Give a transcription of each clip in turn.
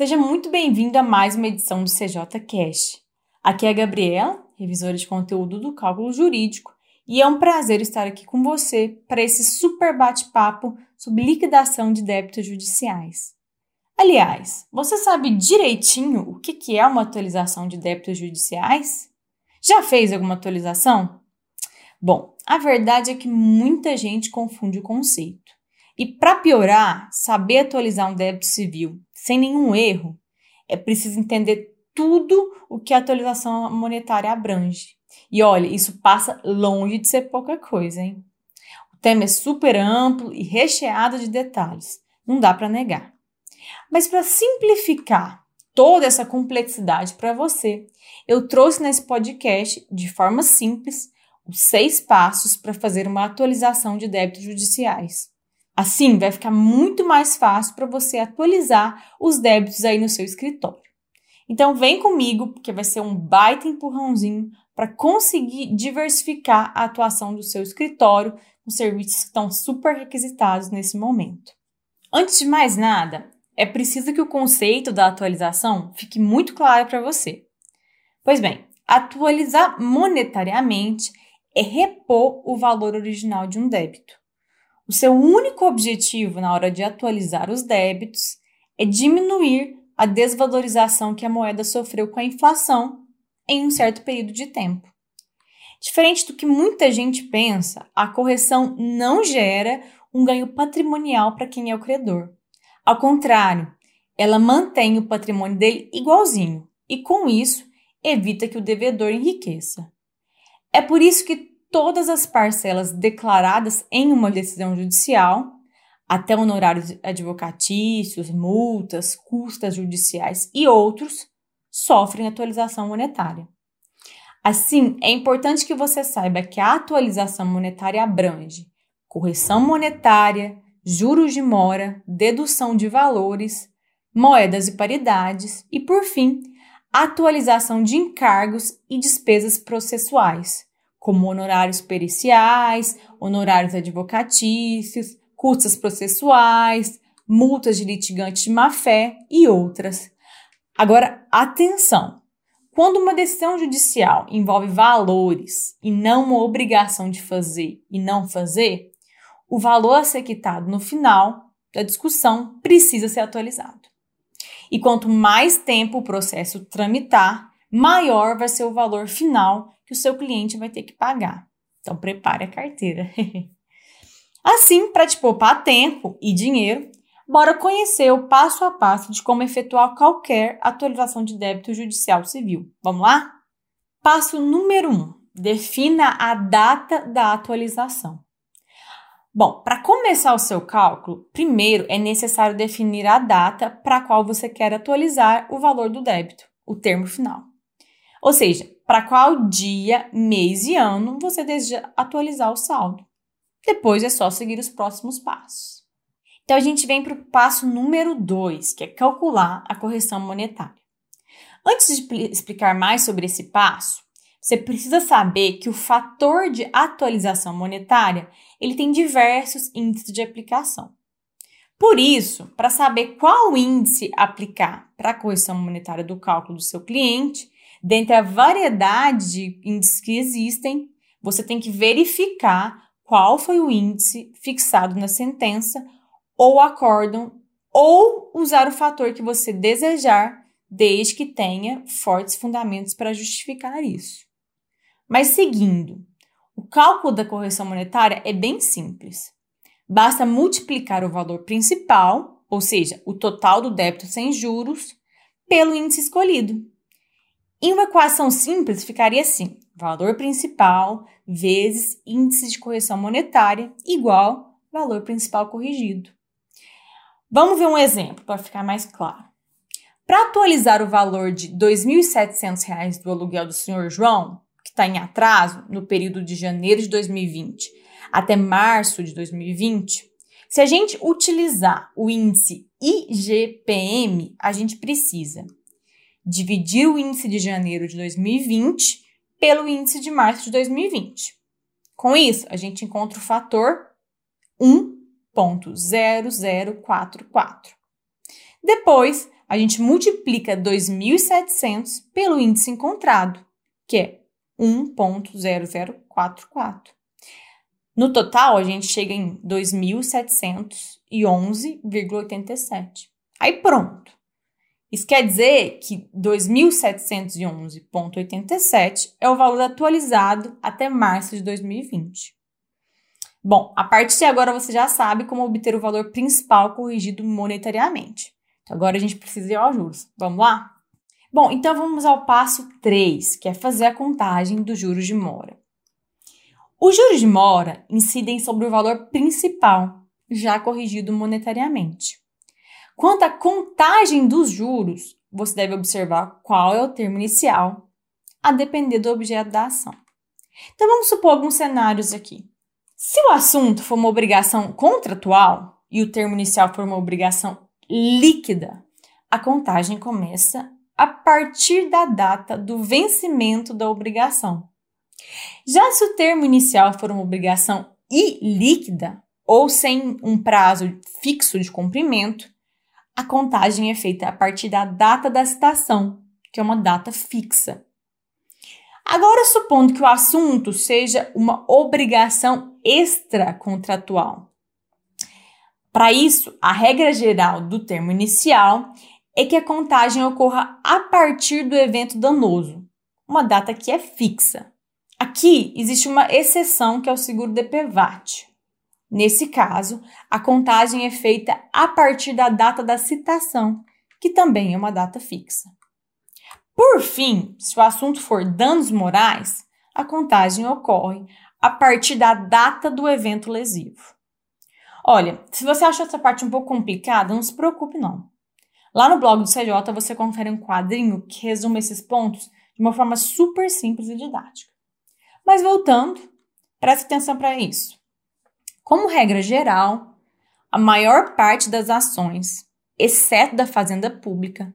Seja muito bem-vindo a mais uma edição do CJ Cash. Aqui é a Gabriela, revisora de conteúdo do cálculo jurídico, e é um prazer estar aqui com você para esse super bate-papo sobre liquidação de débitos judiciais. Aliás, você sabe direitinho o que é uma atualização de débitos judiciais? Já fez alguma atualização? Bom, a verdade é que muita gente confunde o conceito. E para piorar, saber atualizar um débito civil sem nenhum erro, é preciso entender tudo o que a atualização monetária abrange. E olha, isso passa longe de ser pouca coisa, hein? O tema é super amplo e recheado de detalhes, não dá para negar. Mas para simplificar toda essa complexidade para você, eu trouxe nesse podcast, de forma simples, os seis passos para fazer uma atualização de débitos judiciais. Assim, vai ficar muito mais fácil para você atualizar os débitos aí no seu escritório. Então, vem comigo, porque vai ser um baita empurrãozinho para conseguir diversificar a atuação do seu escritório com serviços que estão super requisitados nesse momento. Antes de mais nada, é preciso que o conceito da atualização fique muito claro para você. Pois bem, atualizar monetariamente é repor o valor original de um débito. O seu único objetivo na hora de atualizar os débitos é diminuir a desvalorização que a moeda sofreu com a inflação em um certo período de tempo. Diferente do que muita gente pensa, a correção não gera um ganho patrimonial para quem é o credor. Ao contrário, ela mantém o patrimônio dele igualzinho e, com isso, evita que o devedor enriqueça. É por isso que todas as parcelas declaradas em uma decisão judicial, até honorários advocatícios, multas, custas judiciais e outros, sofrem atualização monetária. Assim, é importante que você saiba que a atualização monetária abrange correção monetária, juros de mora, dedução de valores, moedas e paridades e, por fim, atualização de encargos e despesas processuais, como honorários periciais, honorários advocatícios, custas processuais, multas de litigante de má-fé e outras. Agora, atenção! Quando uma decisão judicial envolve valores e não uma obrigação de fazer e não fazer, o valor a ser quitado no final da discussão precisa ser atualizado. E quanto mais tempo o processo tramitar, maior vai ser o valor final que o seu cliente vai ter que pagar. Então, prepare a carteira. assim, para te poupar tempo e dinheiro, bora conhecer o passo a passo de como efetuar qualquer atualização de débito judicial civil. Vamos lá? Passo número 1. Um, defina a data da atualização. Bom, para começar o seu cálculo, primeiro é necessário definir a data para a qual você quer atualizar o valor do débito, o termo final. Ou seja, para qual dia, mês e ano você deseja atualizar o saldo. Depois é só seguir os próximos passos. Então a gente vem para o passo número 2, que é calcular a correção monetária. Antes de explicar mais sobre esse passo, você precisa saber que o fator de atualização monetária ele tem diversos índices de aplicação. Por isso, para saber qual índice aplicar para a correção monetária do cálculo do seu cliente, Dentre a variedade de índices que existem, você tem que verificar qual foi o índice fixado na sentença ou acórdão ou usar o fator que você desejar, desde que tenha fortes fundamentos para justificar isso. Mas seguindo, o cálculo da correção monetária é bem simples. Basta multiplicar o valor principal, ou seja, o total do débito sem juros, pelo índice escolhido. Em uma equação simples, ficaria assim: valor principal vezes índice de correção monetária igual valor principal corrigido. Vamos ver um exemplo para ficar mais claro. Para atualizar o valor de R$ 2.700 do aluguel do senhor João, que está em atraso no período de janeiro de 2020 até março de 2020, se a gente utilizar o índice IGPM, a gente precisa dividir o índice de janeiro de 2020 pelo índice de março de 2020. Com isso, a gente encontra o fator 1.0044. Depois, a gente multiplica 2.700 pelo índice encontrado, que é 1.0044. No total, a gente chega em 2.711,87. Aí pronto. Isso quer dizer que 2.711,87 é o valor atualizado até março de 2020. Bom, a partir de agora você já sabe como obter o valor principal corrigido monetariamente. Então, agora a gente precisa ir aos juros. Vamos lá? Bom, então vamos ao passo 3, que é fazer a contagem dos juros de mora. Os juros de mora incidem sobre o valor principal, já corrigido monetariamente. Quanto à contagem dos juros, você deve observar qual é o termo inicial, a depender do objeto da ação. Então vamos supor alguns cenários aqui. Se o assunto for uma obrigação contratual e o termo inicial for uma obrigação líquida, a contagem começa a partir da data do vencimento da obrigação. Já se o termo inicial for uma obrigação ilíquida ou sem um prazo fixo de cumprimento, a contagem é feita a partir da data da citação, que é uma data fixa. Agora, supondo que o assunto seja uma obrigação extracontratual. Para isso, a regra geral do termo inicial é que a contagem ocorra a partir do evento danoso, uma data que é fixa. Aqui existe uma exceção que é o seguro DPVAT. Nesse caso, a contagem é feita a partir da data da citação, que também é uma data fixa. Por fim, se o assunto for danos morais, a contagem ocorre a partir da data do evento lesivo. Olha, se você achou essa parte um pouco complicada, não se preocupe não. Lá no blog do CJ você confere um quadrinho que resume esses pontos de uma forma super simples e didática. Mas voltando, preste atenção para isso. Como regra geral, a maior parte das ações, exceto da fazenda pública,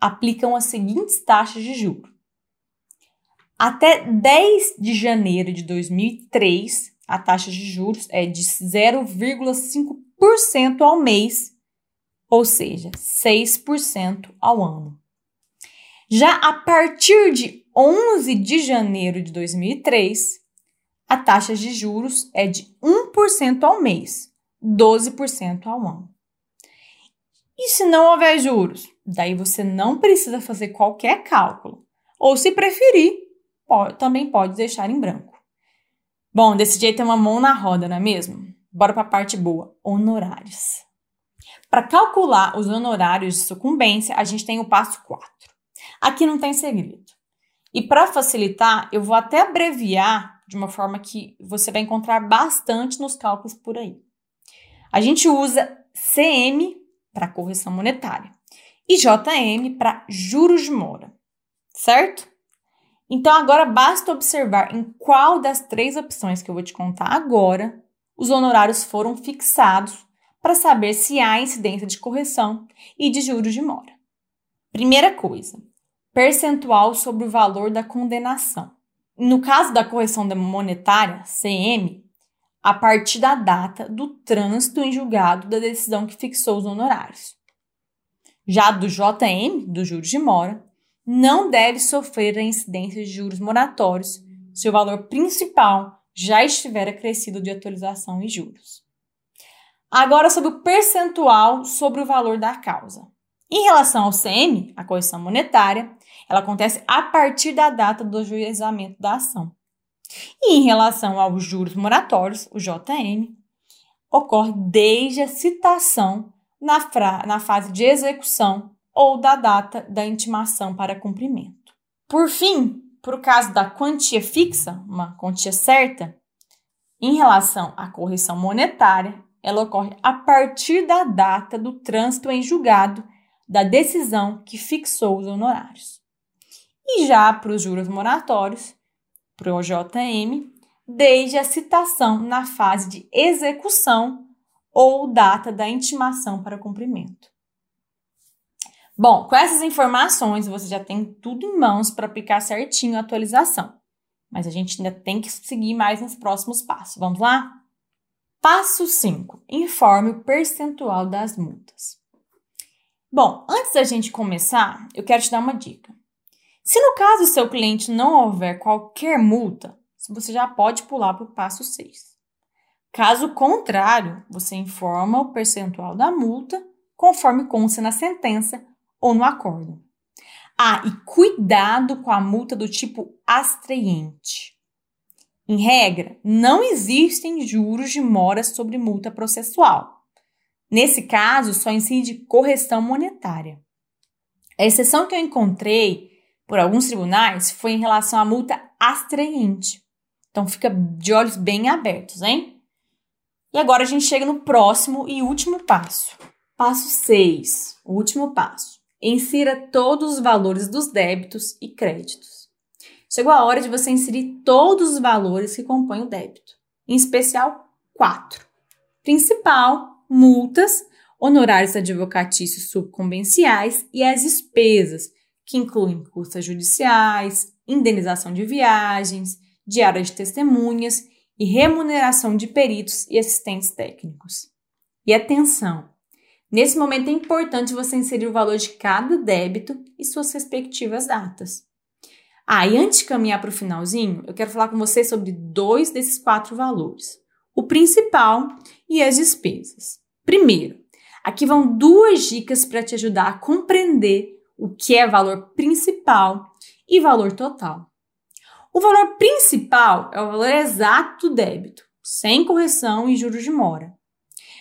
aplicam as seguintes taxas de juros. Até 10 de janeiro de 2003, a taxa de juros é de 0,5% ao mês, ou seja, 6% ao ano. Já a partir de 11 de janeiro de 2003, a taxa de juros é de 1% ao mês, 12% ao ano. E se não houver juros? Daí você não precisa fazer qualquer cálculo. Ou, se preferir, pode, também pode deixar em branco. Bom, desse jeito é uma mão na roda, não é mesmo? Bora para a parte boa: honorários. Para calcular os honorários de sucumbência, a gente tem o passo 4. Aqui não tem segredo. E para facilitar, eu vou até abreviar de uma forma que você vai encontrar bastante nos cálculos por aí. A gente usa CM para correção monetária e JM para juros de mora, certo? Então agora basta observar em qual das três opções que eu vou te contar agora os honorários foram fixados para saber se há incidência de correção e de juros de mora. Primeira coisa, percentual sobre o valor da condenação. No caso da correção monetária, CM, a partir da data do trânsito em julgado da decisão que fixou os honorários. Já do JM, do juros de mora, não deve sofrer a incidência de juros moratórios se o valor principal já estiver acrescido de atualização e juros. Agora, sobre o percentual sobre o valor da causa. Em relação ao CM, a correção monetária, ela acontece a partir da data do ajuizamento da ação. E em relação aos juros moratórios, o JM, ocorre desde a citação na, na fase de execução ou da data da intimação para cumprimento. Por fim, para o caso da quantia fixa, uma quantia certa, em relação à correção monetária, ela ocorre a partir da data do trânsito em julgado da decisão que fixou os honorários. E já para os juros moratórios, para o JM, desde a citação na fase de execução ou data da intimação para cumprimento. Bom, com essas informações você já tem tudo em mãos para aplicar certinho a atualização. Mas a gente ainda tem que seguir mais nos próximos passos. Vamos lá? Passo 5. Informe o percentual das multas. Bom, antes da gente começar, eu quero te dar uma dica. Se no caso do seu cliente não houver qualquer multa, você já pode pular para o passo 6. Caso contrário, você informa o percentual da multa conforme consta na sentença ou no acordo. Ah, e cuidado com a multa do tipo astraiente. Em regra, não existem juros de mora sobre multa processual. Nesse caso, só incide correção monetária. A exceção que eu encontrei por alguns tribunais foi em relação à multa astraiente. Então fica de olhos bem abertos, hein? E agora a gente chega no próximo e último passo. Passo 6, o último passo. Insira todos os valores dos débitos e créditos. Chegou a hora de você inserir todos os valores que compõem o débito, em especial quatro: principal, multas, honorários advocatícios subconvenciais e as despesas, que incluem custas judiciais, indenização de viagens, diária de testemunhas e remuneração de peritos e assistentes técnicos. E atenção! Nesse momento é importante você inserir o valor de cada débito e suas respectivas datas. Ah, e antes de caminhar para o finalzinho, eu quero falar com você sobre dois desses quatro valores: o principal e as despesas. Primeiro, aqui vão duas dicas para te ajudar a compreender o que é valor principal e valor total. O valor principal é o valor exato do débito, sem correção e juros de mora.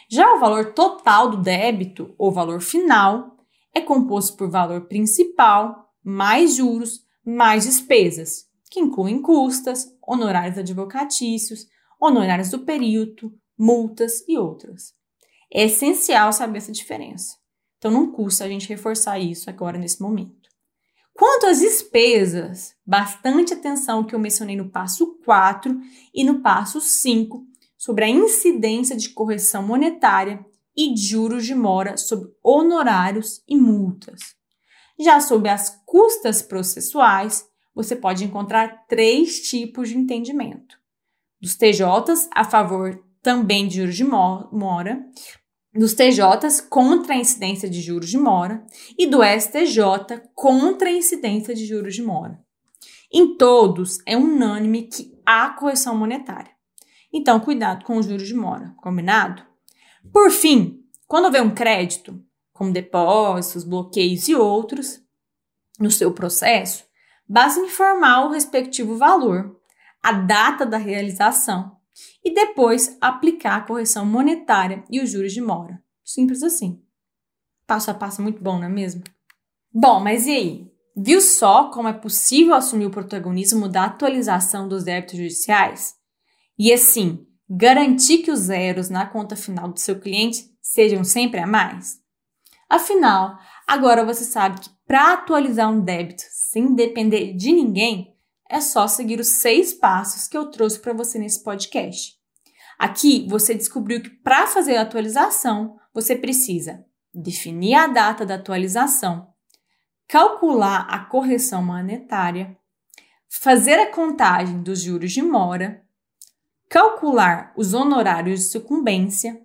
Já o valor total do débito, ou valor final, é composto por valor principal mais juros mais despesas, que incluem custas, honorários advocatícios, honorários do perito, multas e outras. É essencial saber essa diferença. Então não custa a gente reforçar isso agora nesse momento. Quanto às despesas, bastante atenção que eu mencionei no passo 4 e no passo 5 sobre a incidência de correção monetária e juros de mora sobre honorários e multas. Já sobre as custas processuais, você pode encontrar três tipos de entendimento: dos TJs a favor também de juros de mora, dos TJs contra a incidência de juros de mora e do STJ contra a incidência de juros de mora. Em todos, é unânime que há correção monetária. Então, cuidado com os juros de mora, combinado? Por fim, quando houver um crédito, como depósitos, bloqueios e outros, no seu processo, basta informar o respectivo valor, a data da realização e depois aplicar a correção monetária e os juros de mora. Simples assim. Passo a passo muito bom, não é mesmo? Bom, mas e aí? Viu só como é possível assumir o protagonismo da atualização dos débitos judiciais? E assim, garantir que os zeros na conta final do seu cliente sejam sempre a mais? Afinal, agora você sabe que para atualizar um débito sem depender de ninguém, é só seguir os seis passos que eu trouxe para você nesse podcast. Aqui você descobriu que para fazer a atualização, você precisa definir a data da atualização, calcular a correção monetária, fazer a contagem dos juros de mora, calcular os honorários de sucumbência,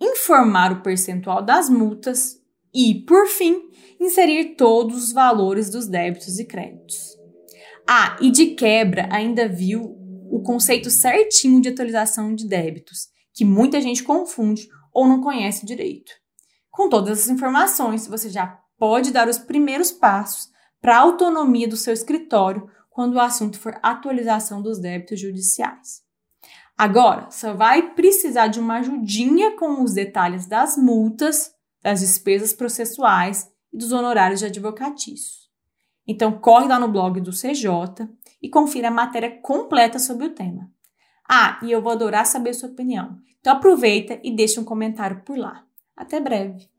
informar o percentual das multas e, por fim, inserir todos os valores dos débitos e créditos. Ah, e de quebra, ainda viu o conceito certinho de atualização de débitos, que muita gente confunde ou não conhece direito. Com todas essas informações, você já pode dar os primeiros passos para a autonomia do seu escritório quando o assunto for atualização dos débitos judiciais. Agora, só vai precisar de uma ajudinha com os detalhes das multas, das despesas processuais e dos honorários de advocatício. Então, corre lá no blog do CJ e confira a matéria completa sobre o tema. Ah, e eu vou adorar saber sua opinião. Então, aproveita e deixe um comentário por lá. Até breve!